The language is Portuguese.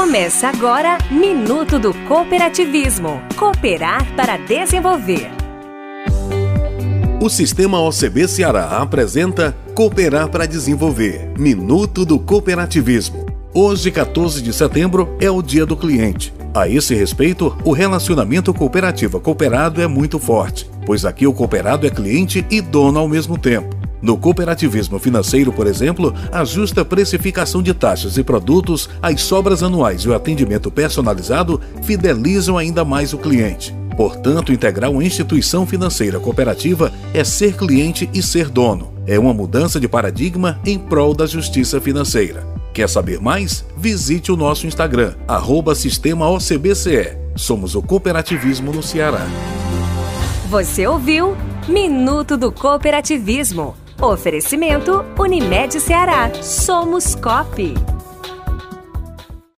Começa agora Minuto do Cooperativismo. Cooperar para desenvolver. O Sistema OCB Ceará apresenta Cooperar para Desenvolver Minuto do Cooperativismo. Hoje, 14 de setembro, é o Dia do Cliente. A esse respeito, o relacionamento cooperativa-cooperado é muito forte, pois aqui o cooperado é cliente e dono ao mesmo tempo. No cooperativismo financeiro, por exemplo, a justa precificação de taxas e produtos, as sobras anuais e o atendimento personalizado fidelizam ainda mais o cliente. Portanto, integrar uma instituição financeira cooperativa é ser cliente e ser dono. É uma mudança de paradigma em prol da justiça financeira. Quer saber mais? Visite o nosso Instagram, arroba Sistema OCBCE. Somos o cooperativismo no Ceará. Você ouviu Minuto do Cooperativismo. Oferecimento Unimed Ceará. Somos COP.